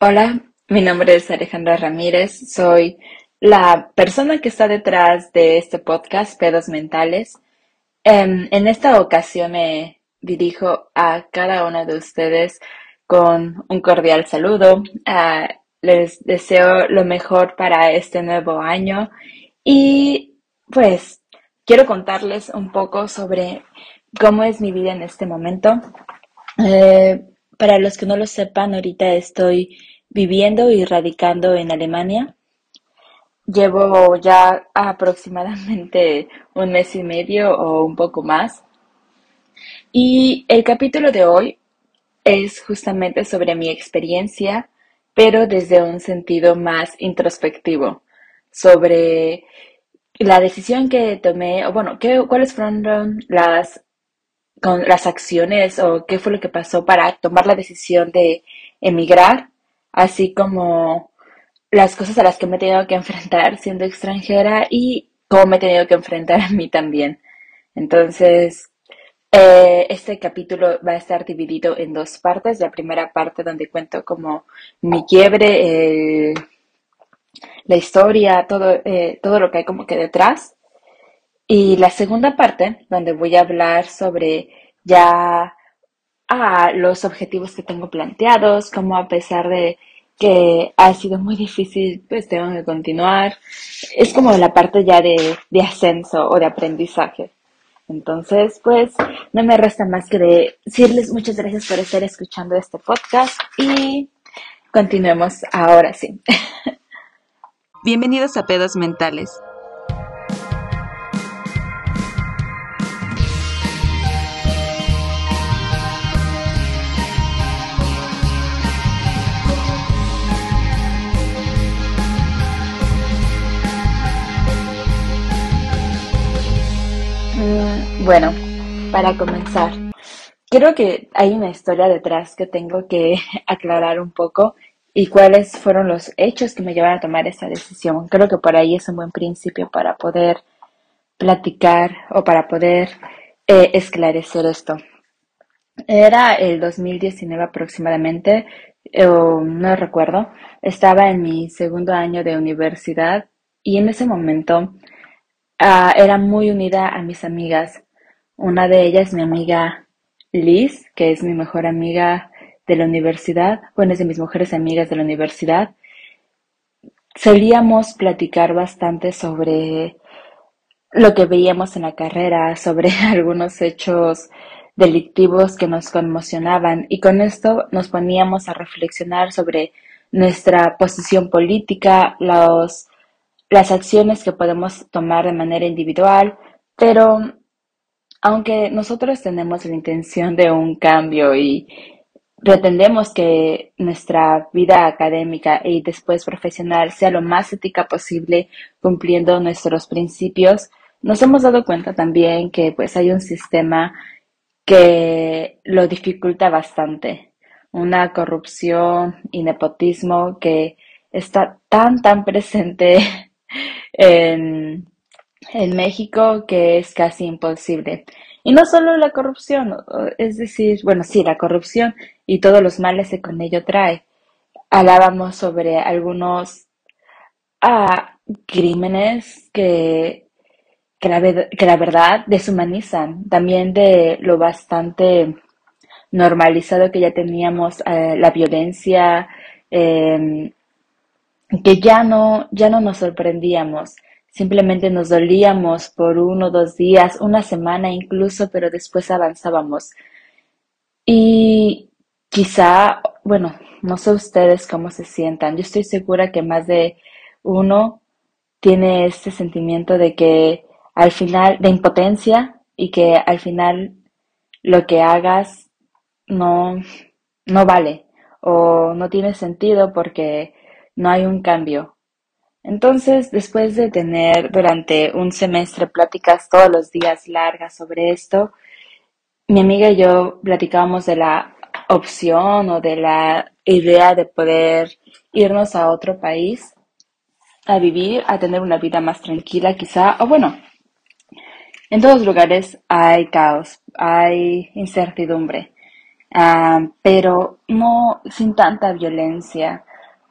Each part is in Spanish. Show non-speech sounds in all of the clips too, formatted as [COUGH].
Hola, mi nombre es Alejandra Ramírez, soy la persona que está detrás de este podcast, Pedos Mentales. Em, en, esta ocasión me dirijo a cada uno de ustedes con un cordial saludo. Ah, les deseo lo mejor para este nuevo año y pues quiero contarles un poco sobre cómo es mi vida en este momento. Eh, para los que no lo sepan, ahorita estoy viviendo y radicando en Alemania. Llevo ya aproximadamente [LAUGHS] un mes y medio o un poco más. Y el capítulo de hoy es justamente sobre mi experiencia, pero desde un sentido más introspectivo, sobre la decisión que tomé, o bueno, ¿qué, cuáles fueron las, con, las acciones o qué fue lo que pasó para tomar la decisión de emigrar así como las cosas a las que me he tenido que enfrentar siendo extranjera y cómo me he tenido que enfrentar a mí también. Entonces, eh, este capítulo va a estar dividido en dos partes. La primera parte donde cuento como mi quiebre, la historia, todo, eh, todo lo que hay como que detrás. Y la segunda parte donde voy a hablar sobre ya a los objetivos que tengo planteados, como a pesar de que ha sido muy difícil, pues tengo que continuar. Es como la parte ya de, de ascenso o de aprendizaje. Entonces, pues no me resta más que decirles muchas gracias por estar escuchando este podcast y continuemos ahora sí. [LAUGHS] Bienvenidos a Pedos Mentales Bueno, para comenzar, creo que hay una historia detrás que tengo que [LAUGHS] aclarar un poco y cuáles fueron los hechos que me llevaron a tomar esa decisión. Creo que por ahí es un buen principio para poder platicar o para poder eh, esclarecer esto. Era el 2019 aproximadamente, o no recuerdo, estaba en mi segundo año de universidad y en ese momento ah, era muy unida a mis amigas una de ellas, mi amiga Liz, que es mi mejor amiga de la universidad, bueno, es de mis mujeres amigas de la universidad. Solíamos platicar bastante sobre lo que veíamos en la carrera, sobre [LAUGHS] algunos hechos delictivos que nos conmocionaban y con esto nos poníamos a reflexionar sobre nuestra posición política, los, las acciones que podemos tomar de manera individual, pero aunque nosotros tenemos la intención de un cambio y pretendemos que nuestra vida académica y después profesional sea lo más ética posible cumpliendo nuestros principios, nos hemos dado cuenta también que pues hay un sistema que lo dificulta bastante. Una corrupción y nepotismo que está tan, tan presente [LAUGHS] en, en México que es casi imposible. Y no solo la corrupción, es decir, bueno, sí, la corrupción y todos los males que con ello trae. Hablábamos sobre algunos ah, crímenes que, que, la, verdad deshumanizan, también de lo bastante normalizado que ya teníamos eh, la violencia, eh, que ya no, ya no nos sorprendíamos. Simplemente nos dolíamos por uno, dos días, una semana incluso, pero después avanzábamos. Y quizá, bueno, no sé ustedes cómo se sientan. Yo estoy segura que más de uno tiene este sentimiento de que al final, de impotencia y que al final lo que hagas no, no vale o no tiene sentido porque no hay un cambio entonces, después de tener durante un semestre pláticas todos los días largas sobre esto, mi amiga y yo platicábamos de la opción o de la idea de poder irnos a otro país a vivir, a tener una vida más tranquila quizá, o bueno, en todos lugares hay caos, hay incertidumbre. ah, pero no sin tanta violencia,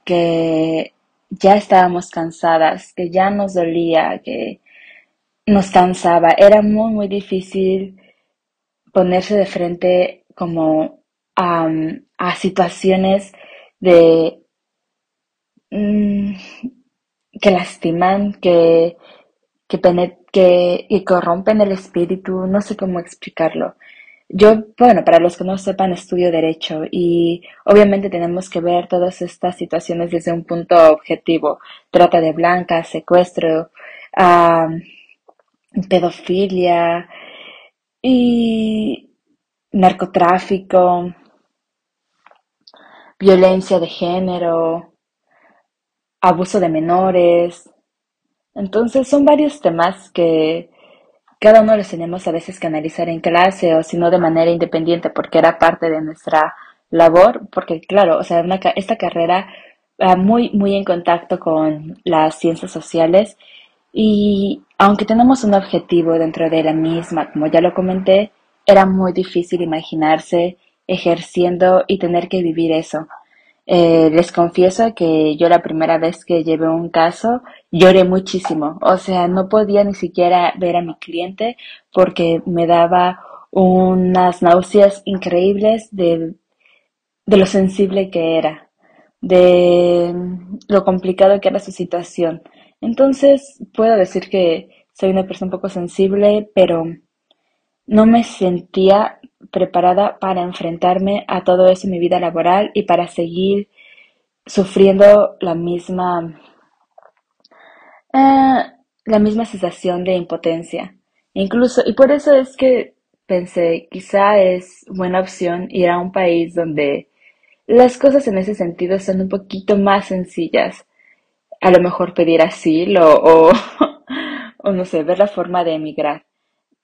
que ya estábamos cansadas, que ya nos dolía, que nos cansaba. Era muy, muy difícil ponerse de frente como a, a situaciones de mm, que lastiman, que, que, que, que corrompen el espíritu, no sé cómo explicarlo. Yo, bueno, para los que no sepan, estudio derecho y obviamente tenemos que ver todas estas situaciones desde un punto objetivo. Trata de blancas, secuestro, pedofilia y narcotráfico, violencia de género, abuso de menores. Entonces son varios temas que cada uno los tenemos a veces que analizar en clase o si no de manera independiente porque era parte de nuestra labor, porque claro, o sea, esta carrera va muy, muy en contacto con las ciencias sociales y aunque tenemos un objetivo dentro de la misma, como ya lo comenté, era muy difícil imaginarse ejerciendo y tener que vivir eso. Eh, les confieso que yo la primera vez que llevé un caso lloré muchísimo. O sea, no podía ni siquiera ver a mi cliente porque me daba unas náuseas increíbles de, de lo sensible que era, de lo complicado que era su situación. Entonces, puedo decir que soy una persona un poco sensible, pero no me sentía preparada para enfrentarme a todo eso en mi vida laboral y para seguir sufriendo la misma eh, la misma sensación de impotencia. Incluso, y por eso es que pensé, quizá es buena opción ir a un país donde las cosas en ese sentido son un poquito más sencillas. A lo mejor pedir asilo o, [LAUGHS] o no sé, ver la forma de emigrar.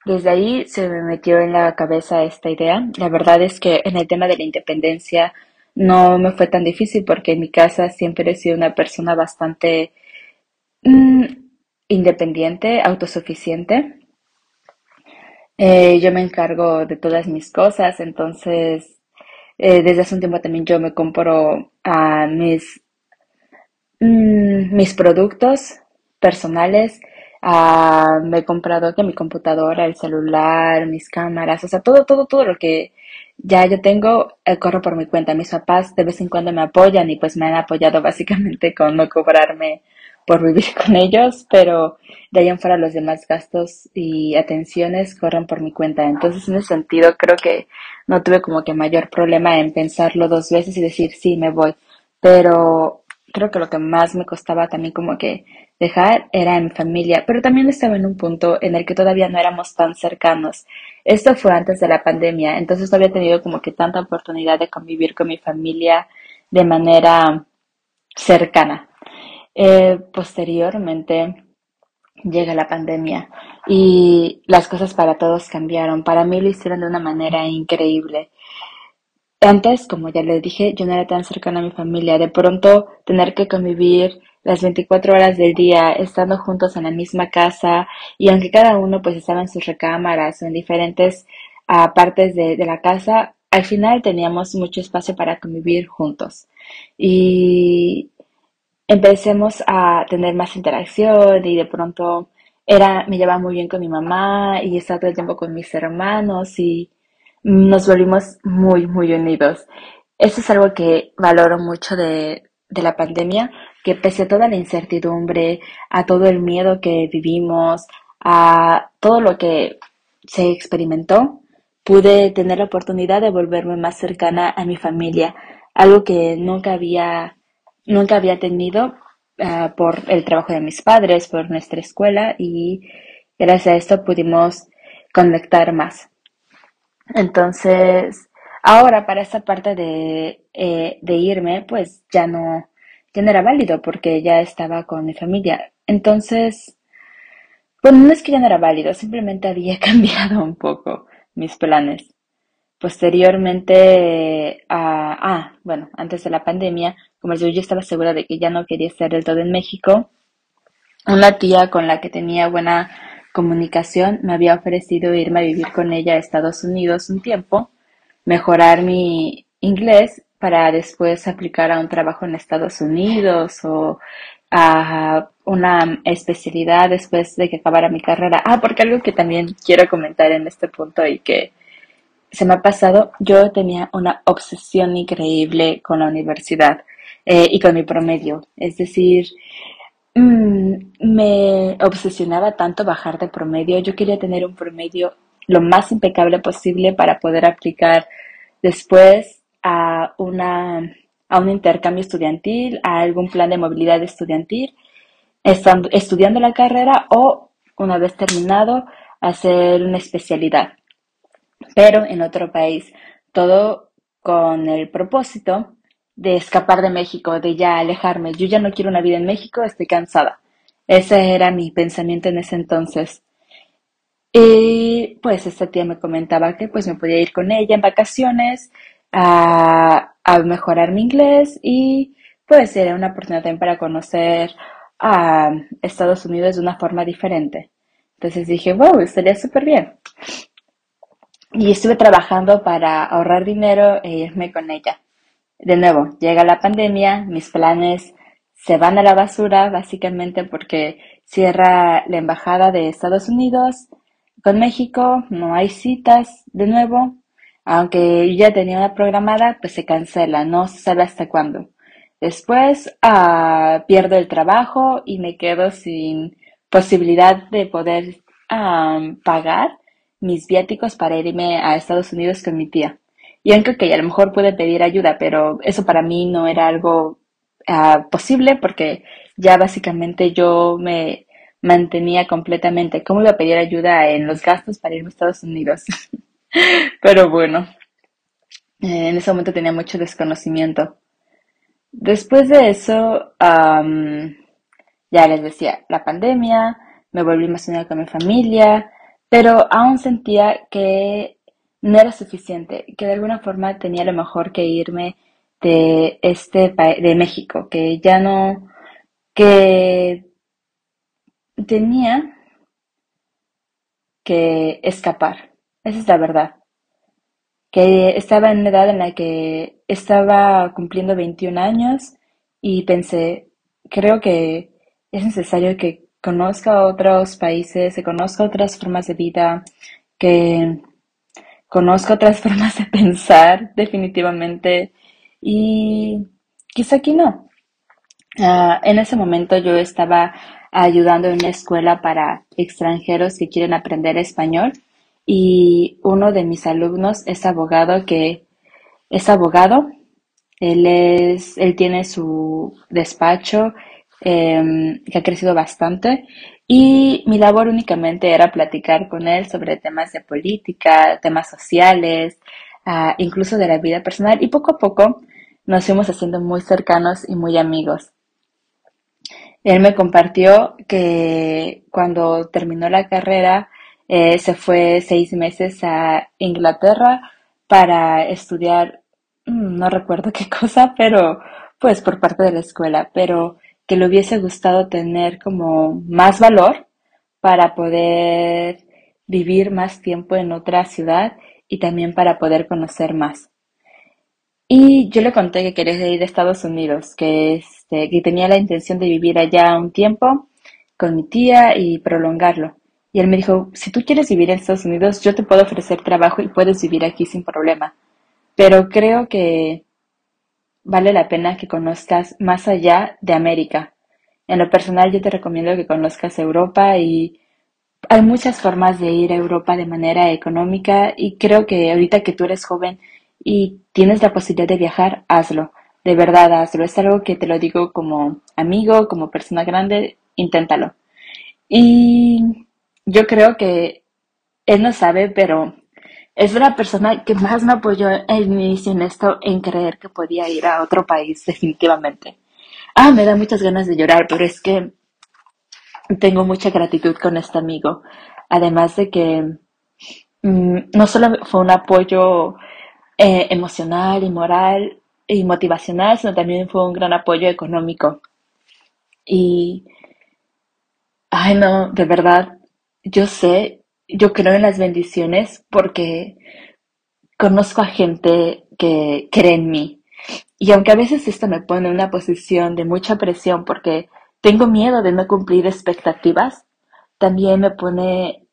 Desde ahí se me metió en la cabeza esta idea. La verdad es que en el tema de la independencia no me fue tan difícil porque en mi casa siempre he sido una persona bastante mm, independiente, autosuficiente. Eh, yo me encargo de todas mis cosas, entonces eh, desde hace un tiempo también yo me compro a mis, mm, mis productos personales Ah, me he comprado que mi computadora, el celular, mis cámaras, o sea, todo, todo, todo lo que ya yo tengo, eh, corro por mi cuenta. Mis papás de vez en cuando me apoyan y pues me han apoyado [LAUGHS] básicamente con no cobrarme por vivir [LAUGHS] con ellos, pero de ahí en fuera los demás gastos y atenciones corren por mi cuenta. Entonces, en ese sentido, creo que no tuve como que mayor problema en pensarlo dos veces y decir, sí, me voy. Pero creo que lo que más me costaba también como que dejar era en mi familia, pero también estaba en un punto en el que todavía no éramos tan cercanos. Esto fue antes de la pandemia, entonces no había tenido como que tanta oportunidad de convivir con mi familia de manera cercana. Eh, posteriormente llega la pandemia y las cosas para todos cambiaron. Para mí lo hicieron de una manera increíble. Antes, como ya les dije, yo no era tan cercana a mi familia. De pronto, tener que convivir las 24 horas del día, estando juntos en la misma casa, y aunque cada uno pues estaba en sus recámaras o en diferentes uh, partes de, de la casa, al final teníamos mucho espacio para convivir juntos. Y empecemos a tener más interacción y de pronto era, me llevaba muy bien con mi mamá y estaba todo el tiempo con mis hermanos y nos volvimos muy, muy unidos. Eso es algo que valoro mucho de, de la pandemia, que pese a toda la incertidumbre, a todo el miedo que vivimos, a todo lo que se experimentó, pude tener la oportunidad de volverme más cercana a mi familia, algo que nunca había, nunca había tenido uh, por el trabajo de mis padres, por nuestra escuela y gracias a esto pudimos conectar más. Entonces, ahora para esta parte de, eh, de irme, pues ya no, ya no era válido porque ya estaba con mi familia. Entonces, bueno, no es que ya no era válido, simplemente había [LAUGHS] cambiado un poco mis planes. Posteriormente, a, ah, bueno, antes de la pandemia, como yo, estaba segura de que ya no quería estar del todo en México, una tía con la que tenía buena comunicación me había ofrecido irme a vivir con ella a Estados Unidos un tiempo mejorar mi inglés para después aplicar a un trabajo en Estados Unidos o a una especialidad después de que acabara mi carrera. Ah, porque algo que también quiero comentar en este punto y que se me ha pasado, yo tenía una obsesión increíble con la universidad eh, y con mi promedio. Es decir, mm, me obsesionaba tanto bajar de promedio. Yo quería tener un promedio lo más impecable posible para poder aplicar después a una a un intercambio estudiantil, a algún plan de movilidad estudiantil, estando, estudiando la carrera o una vez terminado hacer una especialidad, pero en otro país. Todo con el propósito de escapar de México, de ya alejarme. Yo ya no quiero una vida en México, estoy cansada. Ese era mi pensamiento en ese entonces. Y pues esta tía me comentaba que pues me podía ir con ella en vacaciones a, a mejorar mi inglés y pues era una oportunidad también para conocer a Estados Unidos de una forma diferente. Entonces dije, wow, estaría súper bien. Y estuve trabajando para ahorrar dinero e irme con ella. De nuevo, llega la pandemia, mis planes se van a la basura básicamente porque cierra la embajada de Estados Unidos con México, no hay citas de nuevo, aunque ya tenía una programada, pues se cancela, no se sabe hasta cuándo. Después ah, pierdo el trabajo y me quedo sin posibilidad de poder pagar mis viáticos para irme a Estados Unidos con mi tía. Y aunque que a lo mejor pude pedir ayuda, pero eso para mí no era algo ah, posible porque ya básicamente yo me mantenía completamente. ¿Cómo iba a pedir ayuda en los gastos para irme a Estados Unidos? [LAUGHS] Pero bueno, en ese momento tenía mucho desconocimiento. Después de eso, ya les decía, la pandemia, me volví más unida con mi familia, pero aún sentía que no era suficiente, que de alguna forma tenía lo mejor que irme de este de México, que ya no, que tenía que escapar. Esa es la verdad. Que estaba en una edad en la que estaba cumpliendo 21 años y pensé, creo que es necesario que conozca otros países, que conozca otras formas de vida, que conozca otras [LAUGHS] formas de pensar definitivamente y quizá aquí no. Ah, en ese momento yo estaba ayudando en una escuela para extranjeros que quieren aprender español y uno de mis alumnos es abogado que es abogado. Él es, él tiene su despacho em, que ha crecido bastante y mi labor únicamente era platicar con él sobre temas de política, temas sociales, ah, incluso de la vida personal y poco a poco nos fuimos haciendo muy cercanos y muy amigos. Él me compartió que cuando terminó la carrera eh, se fue seis meses a Inglaterra para estudiar, mm, no recuerdo qué [LAUGHS] cosa, pero pues por parte de la escuela, pero que le hubiese gustado tener como más valor para poder vivir más tiempo en otra ciudad y también para poder conocer más. Y yo le conté que quería ir a Estados Unidos, que, este, que tenía la intención de vivir allá un tiempo con mi tía y prolongarlo. Y él me dijo, si tú quieres vivir en Estados Unidos, yo te puedo ofrecer trabajo y puedes vivir aquí sin problema. Pero creo que vale la pena que conozcas más allá de América. En lo personal yo te recomiendo que conozcas Europa y hay muchas formas de ir a Europa de manera económica y creo que ahorita que tú eres joven y tienes la posibilidad de viajar, hazlo. De verdad, hazlo. Es algo que te lo digo como amigo, como persona grande, inténtalo. Y yo creo que él no sabe, pero es la persona que más me apoyó el inicio en esto, en creer que podía ir a otro país, definitivamente. Ah, me da muchas ganas de llorar, pero es que tengo mucha gratitud con este amigo. Además de que mm, no solo fue un apoyo eh, emocional y moral y motivacional, sino también fue un gran apoyo económico. Y, ay no, de verdad, yo sé, yo creo en las bendiciones porque conozco a gente que cree en mí. Y aunque a veces esto me pone en una posición de mucha presión porque tengo miedo de no cumplir expectativas, también me pone,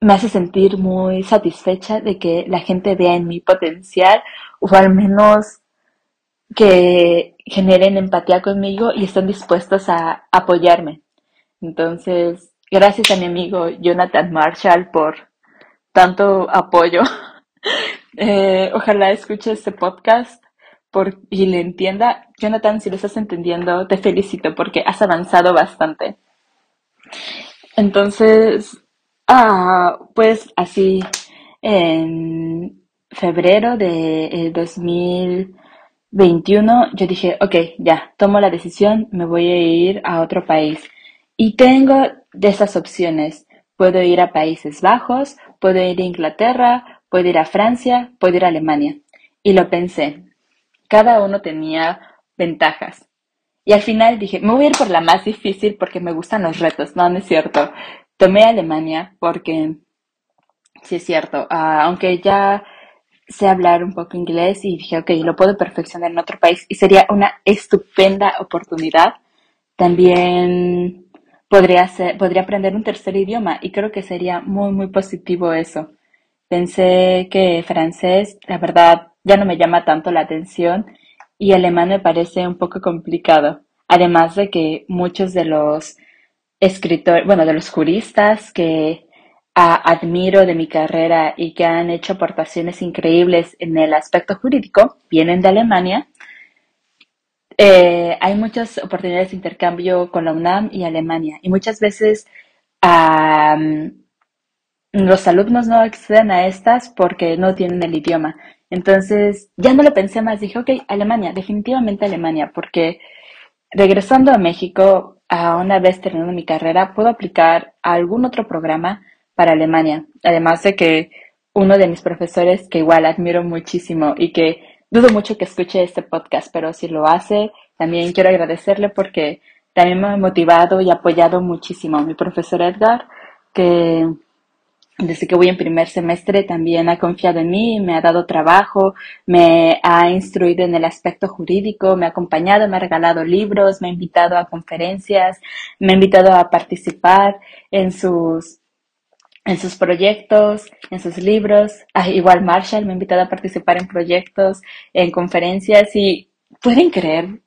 me hace sentir muy satisfecha de que la gente vea en mi potencial o al menos que generen empatía conmigo y estén dispuestos a apoyarme. Entonces, gracias a mi amigo Jonathan Marshall por tanto apoyo. [LAUGHS] Eh, ojalá escuche este podcast y le entienda. Jonathan, si lo estás entendiendo, te felicito porque has avanzado bastante. Entonces, ah, pues así, en febrero de 2021, yo dije, ok, ya, tomo la decisión, me voy a ir a otro país. Y tengo de esas opciones. Puedo ir a Países Bajos, puedo ir a Inglaterra, puedo ir a Francia, puedo ir a Alemania. Y lo pensé. Cada uno tenía ventajas. Y al final dije, me voy a ir por la más difícil porque me gustan los retos. No, no es cierto. Tomé Alemania porque, sí es cierto, ah, aunque ya sé hablar un poco inglés y dije, ok, lo puedo perfeccionar en otro país y sería una estupenda oportunidad. También podría, ser, podría aprender un tercer idioma y creo que sería muy, muy positivo eso. Pensé que francés, la verdad, ya no me llama tanto la atención y alemán me parece un poco complicado. Además de que muchos de los escritores, bueno, de los juristas que admiro de mi carrera y que han hecho aportaciones increíbles en el aspecto jurídico vienen de Alemania. Eh, hay muchas oportunidades de intercambio con la UNAM y Alemania y muchas veces los alumnos no acceden a estas porque no tienen el idioma. Entonces, ya no lo pensé más, dije, ok, Alemania, definitivamente Alemania, porque regresando a México, a una vez terminando mi carrera, puedo aplicar a algún otro programa para Alemania. Además de que uno de mis profesores, que igual admiro muchísimo y que dudo mucho que escuche este podcast, pero si lo hace, también quiero agradecerle porque también me ha motivado y apoyado muchísimo. Mi profesor Edgar, que desde que voy en primer semestre también ha confiado en mí, me ha dado trabajo, me ha instruido en el aspecto jurídico, me ha acompañado, me ha regalado libros, me ha invitado a conferencias, me ha invitado a participar en sus en sus proyectos, en sus libros. Ah, igual Marshall me ha invitado a participar en proyectos, en conferencias y pueden creer.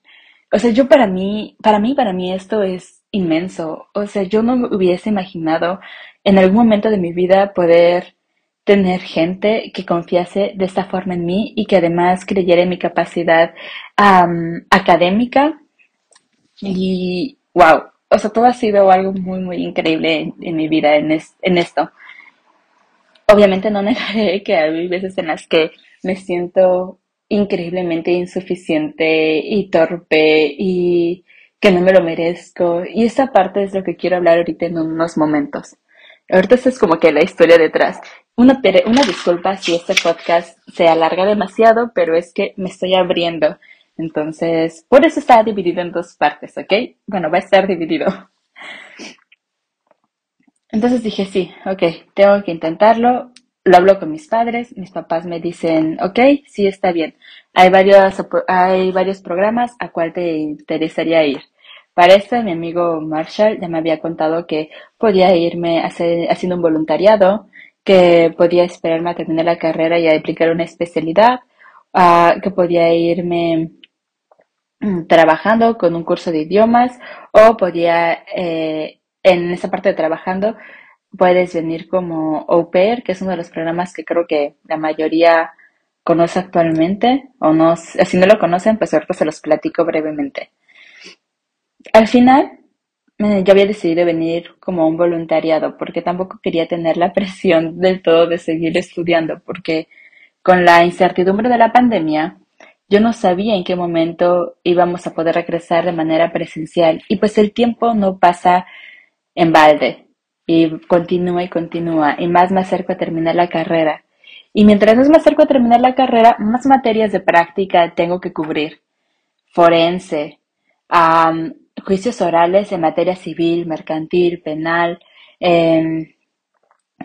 O sea, yo para mí, para mí, para mí esto es inmenso. O sea, yo no hubiese imaginado en algún momento de mi vida poder tener gente que confiase de esta forma en mí y que además creyera en mi capacidad académica. Y wow, o sea, todo ha sido algo muy, muy increíble en, mi vida en, en esto. Obviamente no [LAUGHS] negaré que hay veces en las que me siento increíblemente insuficiente y torpe y que no me lo merezco. Y esta parte es lo que quiero hablar ahorita en unos momentos. Ahorita esta es como que la historia detrás. Una, una disculpa si este podcast se alarga demasiado, pero es que me estoy abriendo. Entonces, por eso está dividido en dos partes, ¿ok? Bueno, va a estar dividido. Entonces dije, sí, ok, tengo que intentarlo. Lo hablo con mis padres, mis papás me dicen, ok, sí, está bien. Hay varios, hay varios programas a cuál te interesaría ir. Para esto, mi amigo Marshall ya me había contado que podía irme haciendo un voluntariado, que podía esperarme a terminar la carrera y aplicar una especialidad, uh, que podía irme [CLEARS THROAT] trabajando con un curso de idiomas o podía, eh, en esa parte de trabajando, puedes venir como au pair, que es uno de los programas que creo que la mayoría conoce actualmente, o no, si no lo conocen, pues ahorita se los platico brevemente. Al final, eh, yo había decidido venir como un voluntariado porque tampoco quería tener la [LAUGHS] presión del todo de seguir estudiando porque con la incertidumbre de la pandemia yo no sabía en qué momento íbamos a poder regresar de manera presencial y pues el tiempo no pasa en balde y continúa y continúa y más me acerco a terminar la carrera. Y mientras más me acerco a terminar la carrera, más materias de práctica tengo que cubrir. Forense, juicios orales en materia civil, mercantil, penal, em,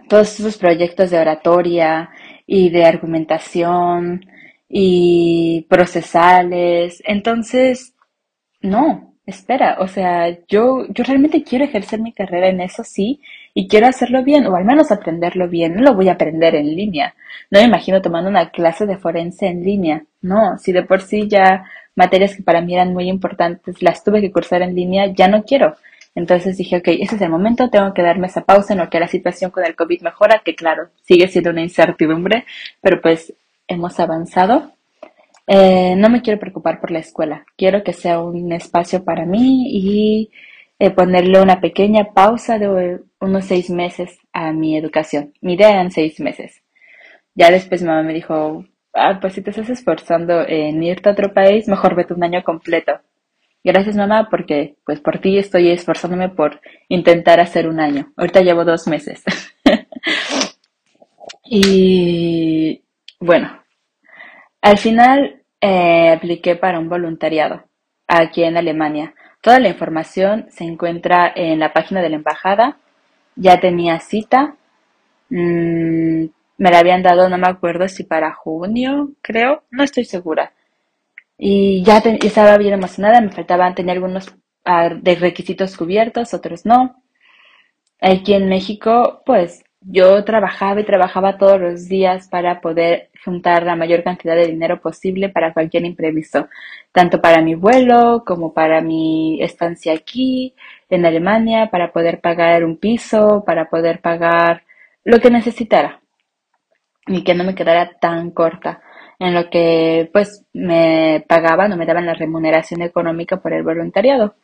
todos esos proyectos de oratoria y de argumentación y procesales. Entonces, no, espera, o sea, yo, yo realmente quiero ejercer mi carrera en eso, sí, y quiero hacerlo bien, o al menos aprenderlo bien. No lo voy a aprender en línea. No me imagino tomando una clase de forense en línea. No, si de por sí ya materias que para mí eran muy importantes las tuve que cursar en línea, ya no quiero. Entonces dije, ok, ese es el momento, tengo que darme esa pausa en lo que la situación con el COVID mejora, que claro, sigue siendo una incertidumbre, pero pues hemos avanzado. Eh, no me quiero preocupar por la escuela, quiero que sea un espacio para mí y eh, ponerle una pequeña pausa de unos seis meses a mi educación. Mi idea eran seis meses. Ya después mamá me dijo, ah, pues si te estás esforzando en irte a otro país, mejor vete un año completo. Gracias mamá, porque pues por ti estoy esforzándome por intentar hacer un año. Ahorita llevo dos meses. [LAUGHS] y bueno, al final eh, apliqué para un voluntariado aquí en Alemania. Toda la información se encuentra en la página de la embajada. Ya tenía cita. Mm, me la habían dado, no me acuerdo si para junio, creo, no estoy segura. Y ya estaba bien emocionada, me faltaban, tenía algunos ah, de requisitos cubiertos, otros no. Aquí en México, pues yo trabajaba y trabajaba todos los días para poder juntar la mayor cantidad de dinero posible para cualquier imprevisto, tanto para mi vuelo como para mi estancia aquí en Alemania, para poder pagar un piso, para poder pagar lo que necesitara y que no me quedara tan corta en lo que pues me pagaban o me daban la remuneración económica por el voluntariado.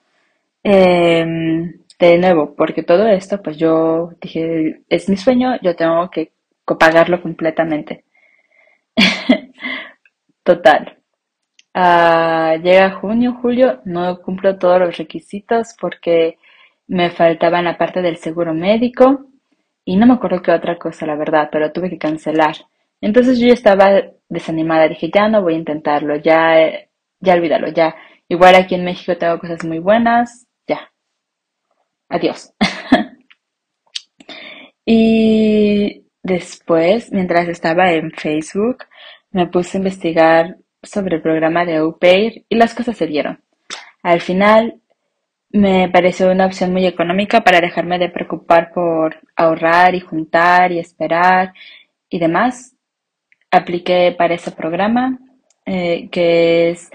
Eh, de nuevo, porque todo esto, pues yo dije, es mi sueño, yo tengo que pagarlo completamente. [LAUGHS] Total. Uh, llega junio, julio, no cumplo todos los requisitos porque me faltaba la parte del seguro médico y no me acuerdo qué otra cosa, la verdad, pero tuve que cancelar. Entonces yo ya estaba desanimada, dije, ya no voy a intentarlo, ya, ya olvídalo, ya. Igual aquí en México tengo cosas muy buenas, Adiós. [LAUGHS] y después, mientras estaba en Facebook, me puse a investigar sobre el programa de UPair y las cosas se dieron. Al final, me pareció una opción muy económica para dejarme de preocupar por ahorrar y juntar y esperar y demás. Apliqué para ese programa, eh, que es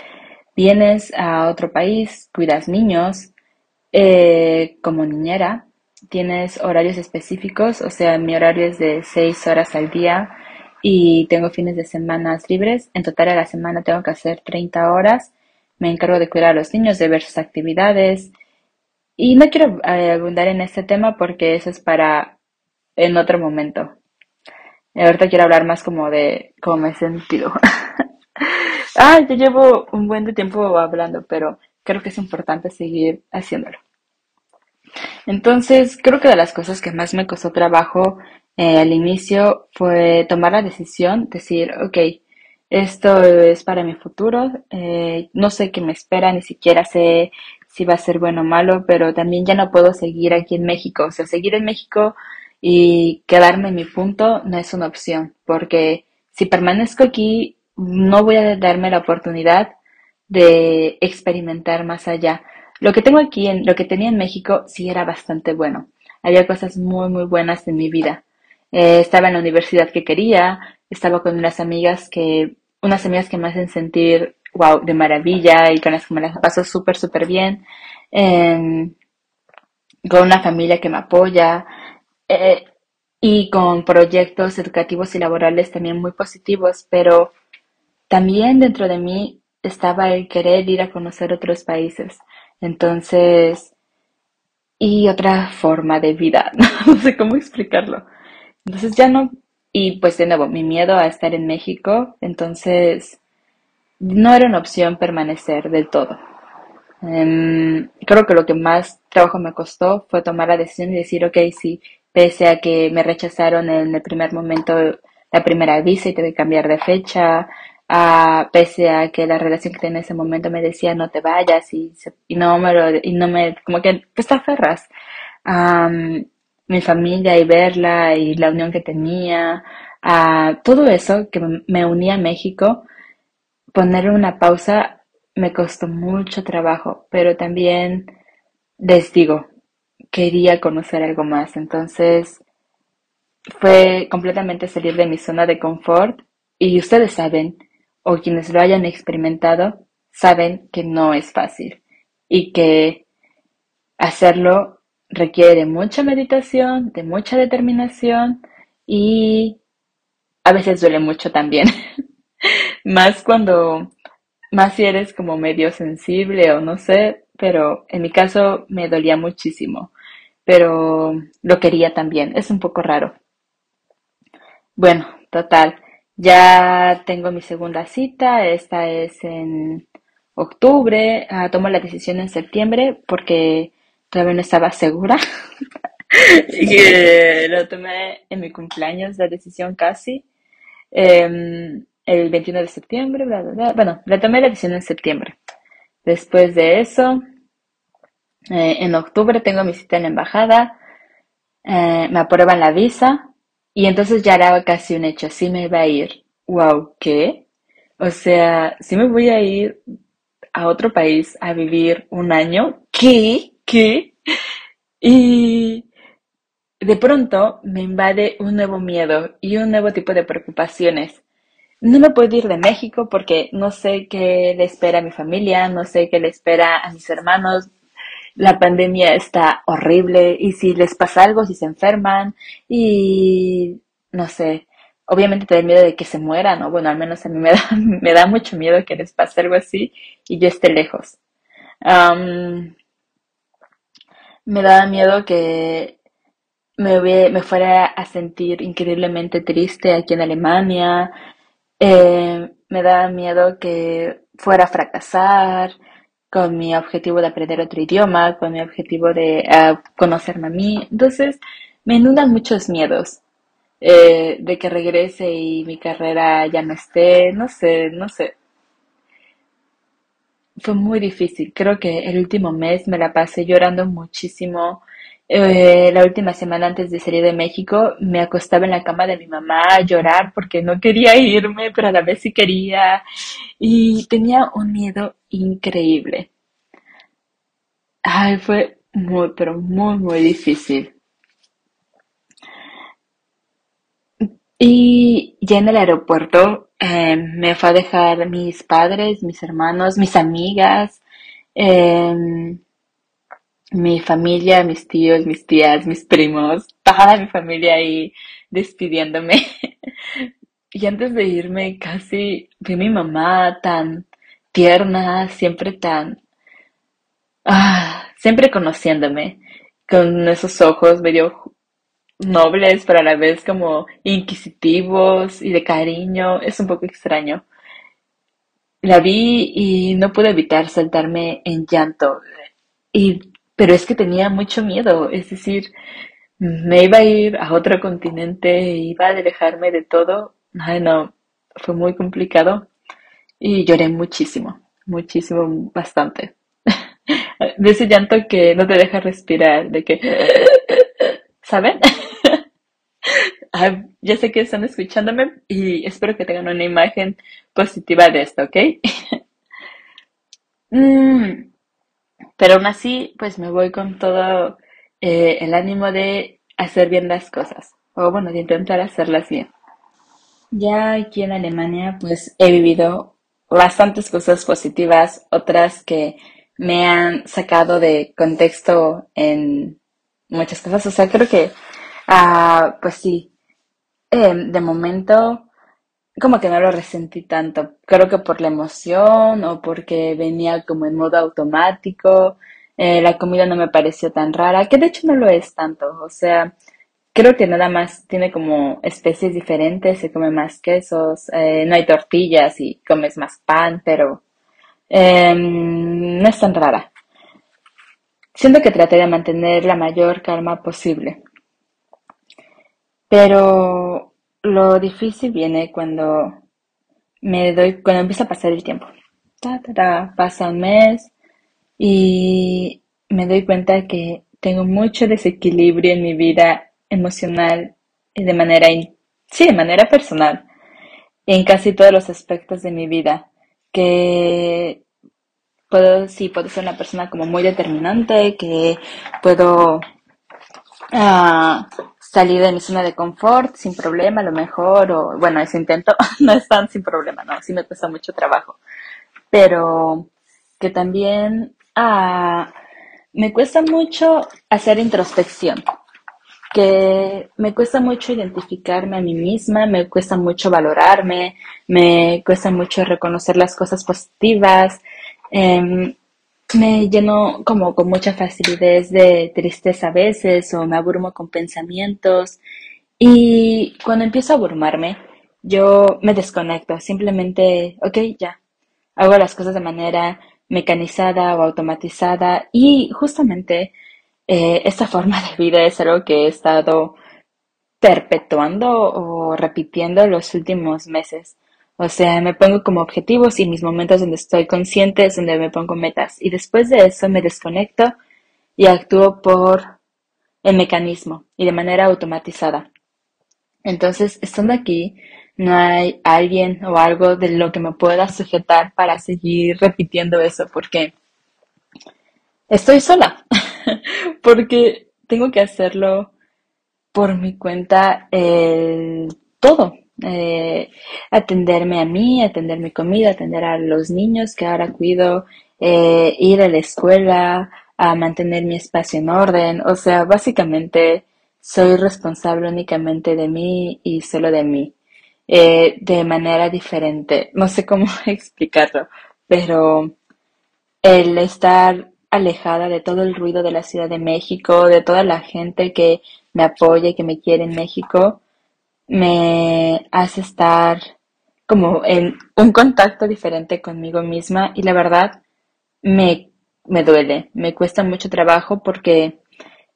vienes a otro país, cuidas niños, eh, como niñera, tienes horarios específicos, o sea, mi horario es de 6 horas al día y tengo fines de semana libres. En total a la semana tengo que hacer 30 horas. Me encargo de cuidar a los niños, de ver sus actividades. Y no quiero eh, abundar en este tema porque eso es para en otro momento. Ahorita quiero hablar más como de cómo me he sentido. [LAUGHS] ah, yo llevo un buen de tiempo hablando, pero creo que es importante seguir haciéndolo. Entonces, creo que de las cosas que más me costó trabajo eh, al inicio fue tomar la decisión, decir, ok, esto es para mi futuro, eh, no sé qué me espera, ni siquiera sé si va a ser bueno o malo, pero también ya no puedo seguir aquí en México. O sea, seguir en México y quedarme en mi punto no es una opción, porque si permanezco aquí, no voy a darme la oportunidad de experimentar más allá. Lo que tengo aquí, en, lo que tenía en México, sí era bastante bueno. Había cosas muy, muy buenas en mi vida. Eh, estaba en la universidad que quería, estaba con unas amigas que, unas amigas que me hacen sentir, wow, de maravilla y con las que me las paso súper, súper bien. con una familia que me apoya. Eh, y con proyectos educativos y laborales también muy positivos, pero también dentro de mí estaba el querer ir a conocer otros países. Entonces, y otra forma de vida, [LAUGHS] no sé cómo explicarlo. Entonces ya no, y pues de nuevo, mi miedo a estar en México, entonces no era una opción permanecer del todo. Em, creo que lo que más trabajo me costó fue tomar la decisión y decir, ok, sí, pese a que me rechazaron en el primer momento la primera visa y tuve que cambiar de fecha, pese a que la relación que tenía en ese momento me decía no te vayas y, no me lo, y no me, como que pues te aferras. mi familia y verla y la unión que tenía, a todo eso que me unía a México, poner una pausa me costó mucho trabajo, pero también les digo, quería conocer algo más, entonces fue completamente salir de mi zona de confort y ustedes saben, o quienes lo hayan experimentado, saben que no es fácil y que hacerlo requiere mucha meditación, de mucha determinación y a veces duele mucho también. [LAUGHS] más cuando, más si eres como medio sensible o no sé, pero en mi caso me dolía muchísimo, pero lo quería también, es un poco raro. Bueno, total, ya tengo mi segunda cita, esta es en octubre, ah, tomo la decisión en septiembre porque todavía no estaba segura. [LAUGHS] y lo tomé en mi cumpleaños, la decisión casi. Em, el 21 de septiembre, bla, bla, bla. Bueno, la tomé la decisión en septiembre. Después de eso, eh, en octubre tengo mi cita en la embajada, eh, me aprueban la visa y entonces ya era casi un hecho, sí me iba a ir. Wow, ¿qué? O sea, sí me voy a ir a otro país a vivir un año. ¿Qué? ¿Qué? Y de pronto me invade un nuevo miedo y un nuevo tipo de preocupaciones. No me puedo ir de México porque no sé qué le espera a mi familia, no sé qué le espera a mis hermanos. La pandemia está horrible y si les pasa algo, si se enferman y no sé, obviamente te da miedo de que se mueran, o bueno, al menos a mí me da, [LAUGHS] me da mucho miedo que les pase algo así y yo esté lejos. me da miedo que me, me fuera a sentir increíblemente triste aquí en Alemania, eh, me da miedo que fuera a fracasar con mi objetivo de aprender otro idioma, con mi objetivo de uh, conocerme a mí. Entonces, me inundan muchos miedos eh, de que regrese y mi carrera ya no esté, no sé, no sé. Fue muy difícil. Creo que el último mes me la pasé llorando muchísimo eh, la última semana antes de salir de México me acostaba en la cama de mi mamá a llorar porque no quería irme, pero a la vez sí quería. Y tenía un miedo increíble. Ay, fue muy, pero muy, muy difícil. Y ya en el aeropuerto eh, me fue a dejar mis padres, mis hermanos, mis amigas. Eh, mi familia, mis tíos, mis tías, mis primos, toda mi familia ahí despidiéndome. [LAUGHS] y antes de irme casi vi a mi mamá tan tierna, siempre tan... Ah, siempre conociéndome, con esos ojos medio nobles, pero a la vez como inquisitivos y de cariño. Es un poco extraño. La vi y no pude evitar saltarme en llanto. Y pero es que tenía mucho miedo, es decir, me iba a ir a otro continente, iba a alejarme de todo. Ay, no, fue muy complicado y lloré muchísimo, muchísimo, bastante. [LAUGHS] De ese llanto que no te deja respirar, de que, [LAUGHS] ¿saben? [LAUGHS] ya sé que están escuchándome y espero que tengan una imagen positiva de esto, ¿ok? mm. Pero aún así, pues me voy con todo eh, el ánimo de hacer bien las cosas, o bueno, de intentar hacerlas bien. Ya aquí en Alemania, pues he vivido bastantes cosas positivas, otras que me han sacado de contexto en muchas cosas. O sea, creo que, ah, pues sí, em, de momento como que no lo resentí tanto. Creo que por la emoción o porque venía como en modo automático. Eh, la comida no me pareció tan rara, que de hecho no lo es tanto. O sea, creo que nada más tiene como especies diferentes, se come más quesos, eh, no hay tortillas y comes más pan, pero em, no es tan rara. Siento que traté de mantener la mayor calma posible. Pero lo difícil viene cuando me doy, cuando empieza a pasar el tiempo. Ta, ta, pasa un mes y me doy cuenta que tengo mucho desequilibrio en mi vida emocional y de manera, sí, de manera personal, en casi todos los aspectos de mi vida, que puedo, sí, puedo ser una persona como muy determinante, que puedo uh, salir de mi zona de confort sin problema, a lo mejor, o bueno, ese intento [LAUGHS] no es tan sin problema, no, sí me cuesta mucho trabajo, pero que también uh, me cuesta mucho hacer introspección, que me cuesta mucho identificarme a mí misma, me cuesta mucho valorarme, me cuesta mucho reconocer las cosas positivas, eh, me lleno como con mucha facilidad de tristeza a veces o me abrumo con pensamientos. Y cuando empiezo a abrumarme yo me desconecto, simplemente, ok, ya, hago las cosas de manera mecanizada o automatizada. Y justamente eh, esta forma de vida es algo que he estado perpetuando o repitiendo los últimos meses. O sea, me pongo como objetivos y mis momentos donde estoy consciente es donde me pongo metas. Y después de eso me desconecto y actúo por el mecanismo y de manera automatizada. Entonces, estando aquí, no hay alguien o algo de lo que me pueda sujetar para seguir repitiendo eso, porque estoy sola, [LAUGHS] [LAUGHS] porque tengo que hacerlo por mi cuenta el todo. Eh, atenderme a mí, atender mi comida, atender a los niños que ahora cuido, eh, ir a la escuela, a mantener mi espacio en orden. O sea, básicamente soy responsable únicamente de mí y solo de mí, eh, de manera diferente. No sé cómo [LAUGHS] explicarlo, pero el estar alejada de todo el ruido de la Ciudad de México, de toda la gente que me apoya y que me quiere en México, me hace estar como en un contacto diferente conmigo misma y la verdad me, me duele, me cuesta mucho trabajo porque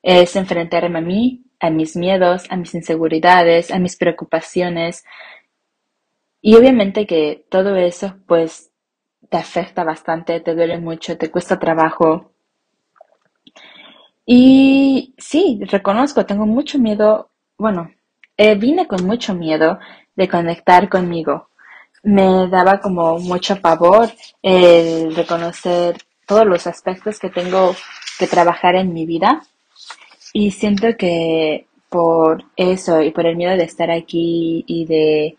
es enfrentarme a mí, a mis miedos, a mis inseguridades, a mis preocupaciones. Y obviamente que todo eso pues te afecta bastante, te duele mucho, te cuesta trabajo. Y sí, reconozco, tengo mucho miedo, bueno, eh, vine con mucho miedo de conectar conmigo. Me daba como mucho pavor el reconocer todos los aspectos que tengo que trabajar en mi vida. Y siento que por eso y por el miedo de estar aquí y de,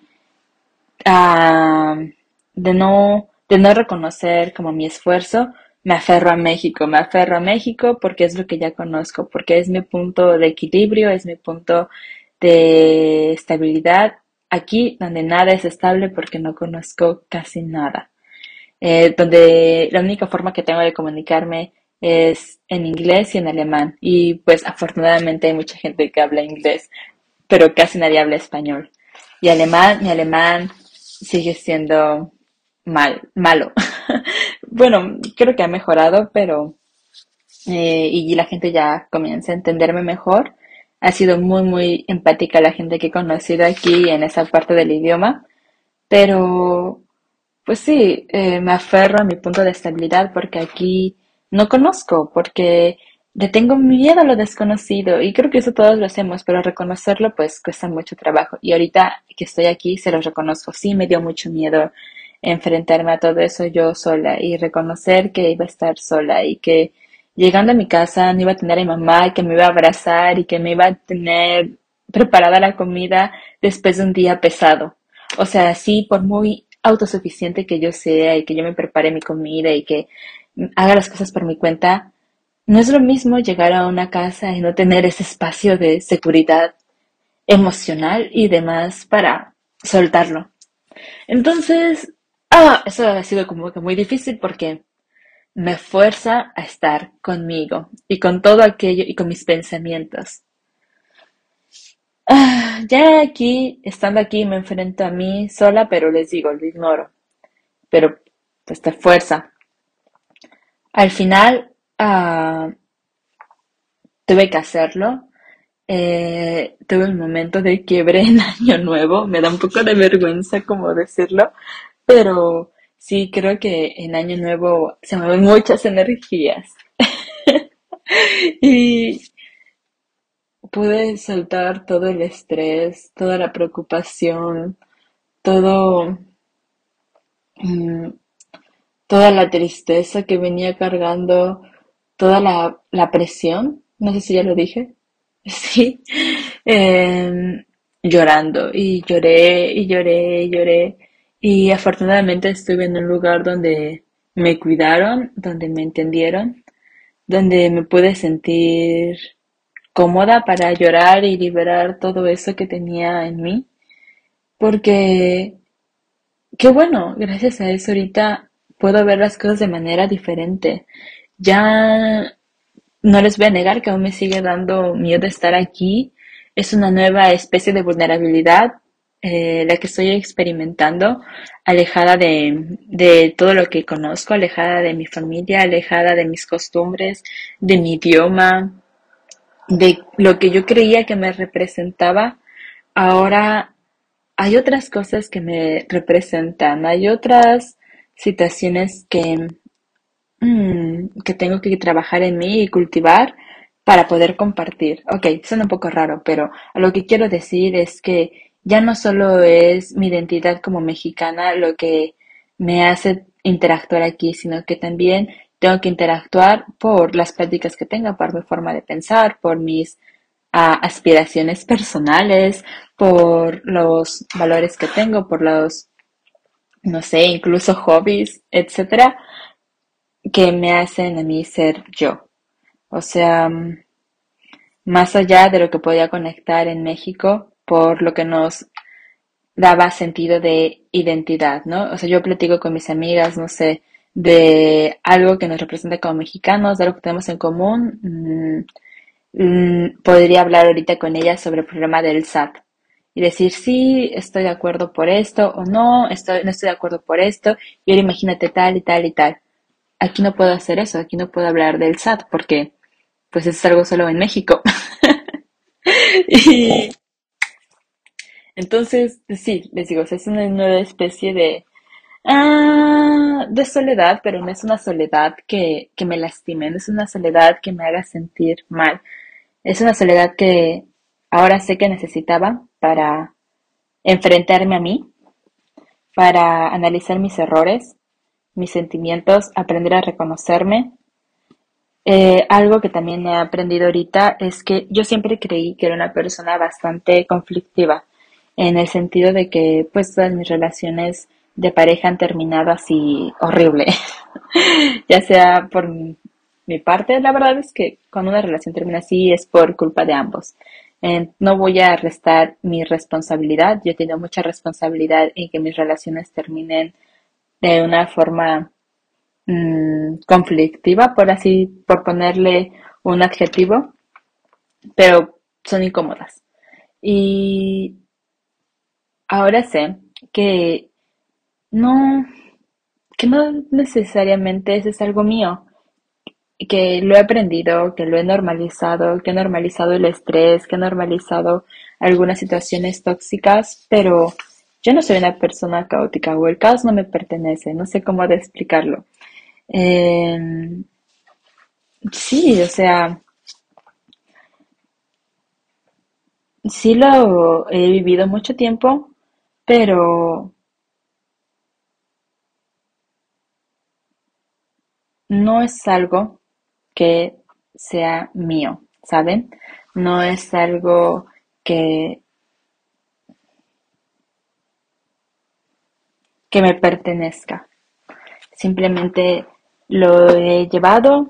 de, no, de no reconocer como mi esfuerzo, me aferro a México, me aferro a México porque es lo que ya conozco, porque es mi punto de equilibrio, es mi punto de estabilidad aquí donde nada es estable porque no conozco casi nada. Eh, donde la única forma que tengo de comunicarme es en inglés y en alemán. Y pues afortunadamente hay mucha gente que habla inglés, pero casi nadie habla español. Y alemán, mi alemán sigue siendo mal, malo. [LAUGHS] bueno, creo que ha mejorado, pero eh, y la gente ya comienza a entenderme mejor. Ha sido muy, muy empática la gente que he conocido aquí en esa parte del idioma, pero pues sí, eh, me aferro a mi punto de estabilidad porque aquí no conozco, porque tengo miedo a lo desconocido y creo que eso todos lo hacemos, pero reconocerlo pues cuesta mucho trabajo. Y ahorita que estoy aquí se lo reconozco, sí me dio mucho miedo enfrentarme a todo eso yo sola y reconocer que iba a estar sola y que llegando a mi casa no iba a tener a mi mamá que me iba a abrazar y que me iba a tener preparada la comida después de un día pesado. O sea, sí, por muy autosuficiente que yo sea y que yo me prepare mi comida y que haga las cosas por mi cuenta, no es lo mismo llegar a una casa y no tener ese espacio de seguridad emocional y demás para soltarlo. Entonces, ah, eso ha sido como que muy difícil porque me fuerza a estar conmigo y con todo aquello y con mis pensamientos. Ah, ya aquí, estando aquí, me enfrento a mí sola, pero les digo, lo ignoro. Pero pues te fuerza. Al final, ah, tuve que hacerlo. Eh, tuve un momento de quiebre en [LAUGHS] Año Nuevo. Me da un poco de vergüenza como decirlo, pero Sí, creo que en Año Nuevo se mueven muchas energías. [LAUGHS] Y pude soltar todo el estrés, toda la preocupación, todo, mm, toda la tristeza que venía cargando, toda la, la presión, no sé si ya lo dije, [LAUGHS] sí, em, llorando. Y lloré y lloré y lloré y afortunadamente estuve en un lugar donde me cuidaron, donde me entendieron, donde me pude sentir cómoda para llorar y liberar todo eso que tenía en mí, porque qué bueno, gracias a eso ahorita puedo ver las cosas de manera diferente. Ya no les voy a negar que aún me sigue dando miedo estar aquí. Es una nueva especie de vulnerabilidad eh, la que estoy experimentando, alejada de, de todo lo que conozco, alejada de mi familia, alejada de mis costumbres, de mi idioma, de lo que yo creía que me representaba. Ahora hay otras cosas que me representan, hay otras situaciones que, mm, que tengo que trabajar en mí y cultivar para poder compartir. Ok, suena un poco raro, pero lo que quiero decir es que ya no solo es mi identidad como mexicana lo que me hace interactuar aquí, sino que también tengo que interactuar por las prácticas que tenga, por mi forma de pensar, por mis ah, aspiraciones personales, por los valores que tengo, por los no sé, incluso hobbies, etcétera, que me hacen a mí ser yo. O sea, mm, más allá de lo que podía conectar en México por lo que nos daba sentido de identidad, ¿no? O sea, yo platico con mis amigas, no sé, de algo que nos representa como mexicanos, de algo que tenemos en común. Mm, mm, podría hablar ahorita con ellas sobre el problema del SAT y decir, sí, estoy de acuerdo por esto o no, estoy, no estoy de acuerdo por esto, y ahora imagínate tal y tal y tal. Aquí no puedo hacer eso, aquí no puedo hablar del SAT porque pues es algo solo en México. [LAUGHS] y entonces, sí, les digo, es una nueva especie de, ah, de soledad, pero no es una soledad que, que me lastime, no es una soledad que me haga sentir mal. Es una soledad que ahora sé que necesitaba para enfrentarme a mí, para analizar mis errores, mis sentimientos, aprender a reconocerme. Eh, algo que también he aprendido ahorita es que yo siempre creí que era una persona bastante conflictiva, en el sentido de que pues todas mis relaciones de pareja han terminado así horrible, [LAUGHS] ya sea por mi parte, la verdad es que cuando una relación termina así es por culpa de ambos no voy a restar mi responsabilidad. Yo tengo mucha responsabilidad en que mis relaciones terminen de una forma mm, conflictiva, por así, por ponerle un adjetivo, pero son incómodas. Y ahora sé que no, que no necesariamente eso es algo mío que lo he aprendido, que lo he normalizado, que he normalizado el estrés, que he normalizado algunas situaciones tóxicas, pero yo no soy una persona caótica o el caos no me pertenece, no sé cómo de explicarlo. Em, sí, o sea, sí lo he vivido mucho tiempo, pero no es algo que sea mío, ¿saben? No es algo que, que me pertenezca. Simplemente lo he llevado.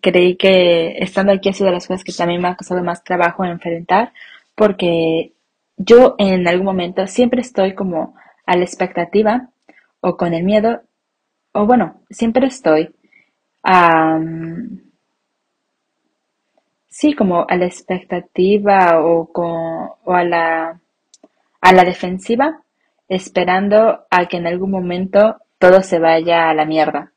creí que estando aquí ha sido de las cosas que también me ha costado más trabajo enfrentar porque yo en algún momento siempre estoy como a la expectativa o con el miedo o bueno, siempre estoy a, sí, como a la expectativa o, con, o a, la, a la defensiva, esperando a que en algún momento todo se vaya a la mierda.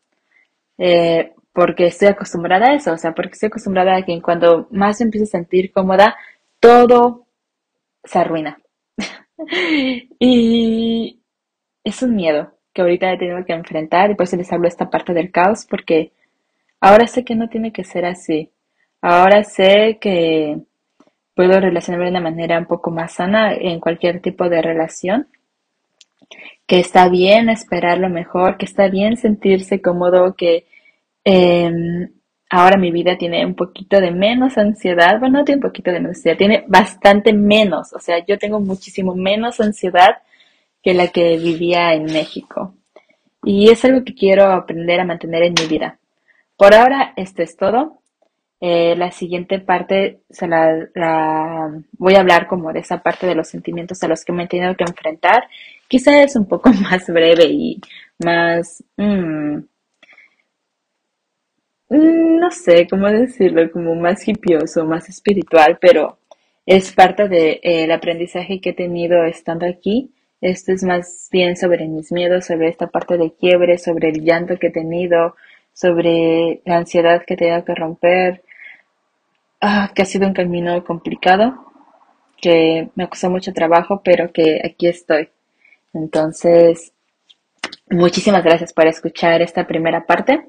Eh, porque estoy acostumbrada a eso, o sea, porque estoy acostumbrada a que cuando más empiezo a sentir cómoda, todo se arruina. [LAUGHS] y es un miedo que ahorita he tenido que enfrentar y por eso les hablo esta parte del caos, porque ahora sé que no tiene que ser así. Ahora sé que puedo relacionarme de una manera un poco más sana en cualquier tipo de relación, que está bien esperar lo mejor, que está bien sentirse cómodo, que em, ahora mi vida tiene un poquito de menos ansiedad, bueno, no tiene un poquito de menos ansiedad, tiene bastante menos, o sea, yo tengo muchísimo menos ansiedad que la que vivía en México. Y es algo que quiero aprender a mantener en mi vida. Por ahora, esto es todo. Eh, la siguiente parte se la, voy a hablar como de esa parte de los sentimientos a los que me he tenido que enfrentar. Quizá es un poco [LAUGHS] más breve y más, mm, mm, no sé cómo decirlo, como más hipioso, más espiritual, pero es parte del de, aprendizaje que he tenido estando aquí. Esto es más bien sobre mis miedos, sobre esta parte de quiebre, sobre el llanto que he tenido, sobre la ansiedad que he tenido que romper, ah, que ha sido un camino complicado, que me costó mucho trabajo, pero que aquí estoy. Entonces, muchísimas gracias por escuchar esta primera parte.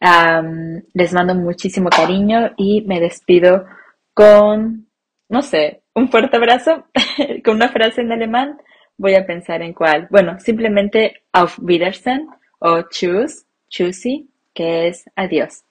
Les mando muchísimo cariño y me despido con, no sé, un fuerte abrazo, [LAUGHS] con una frase en alemán. Voy a pensar en cuál. Bueno, simplemente auf Wiedersehen o choose, choosy, que es adiós.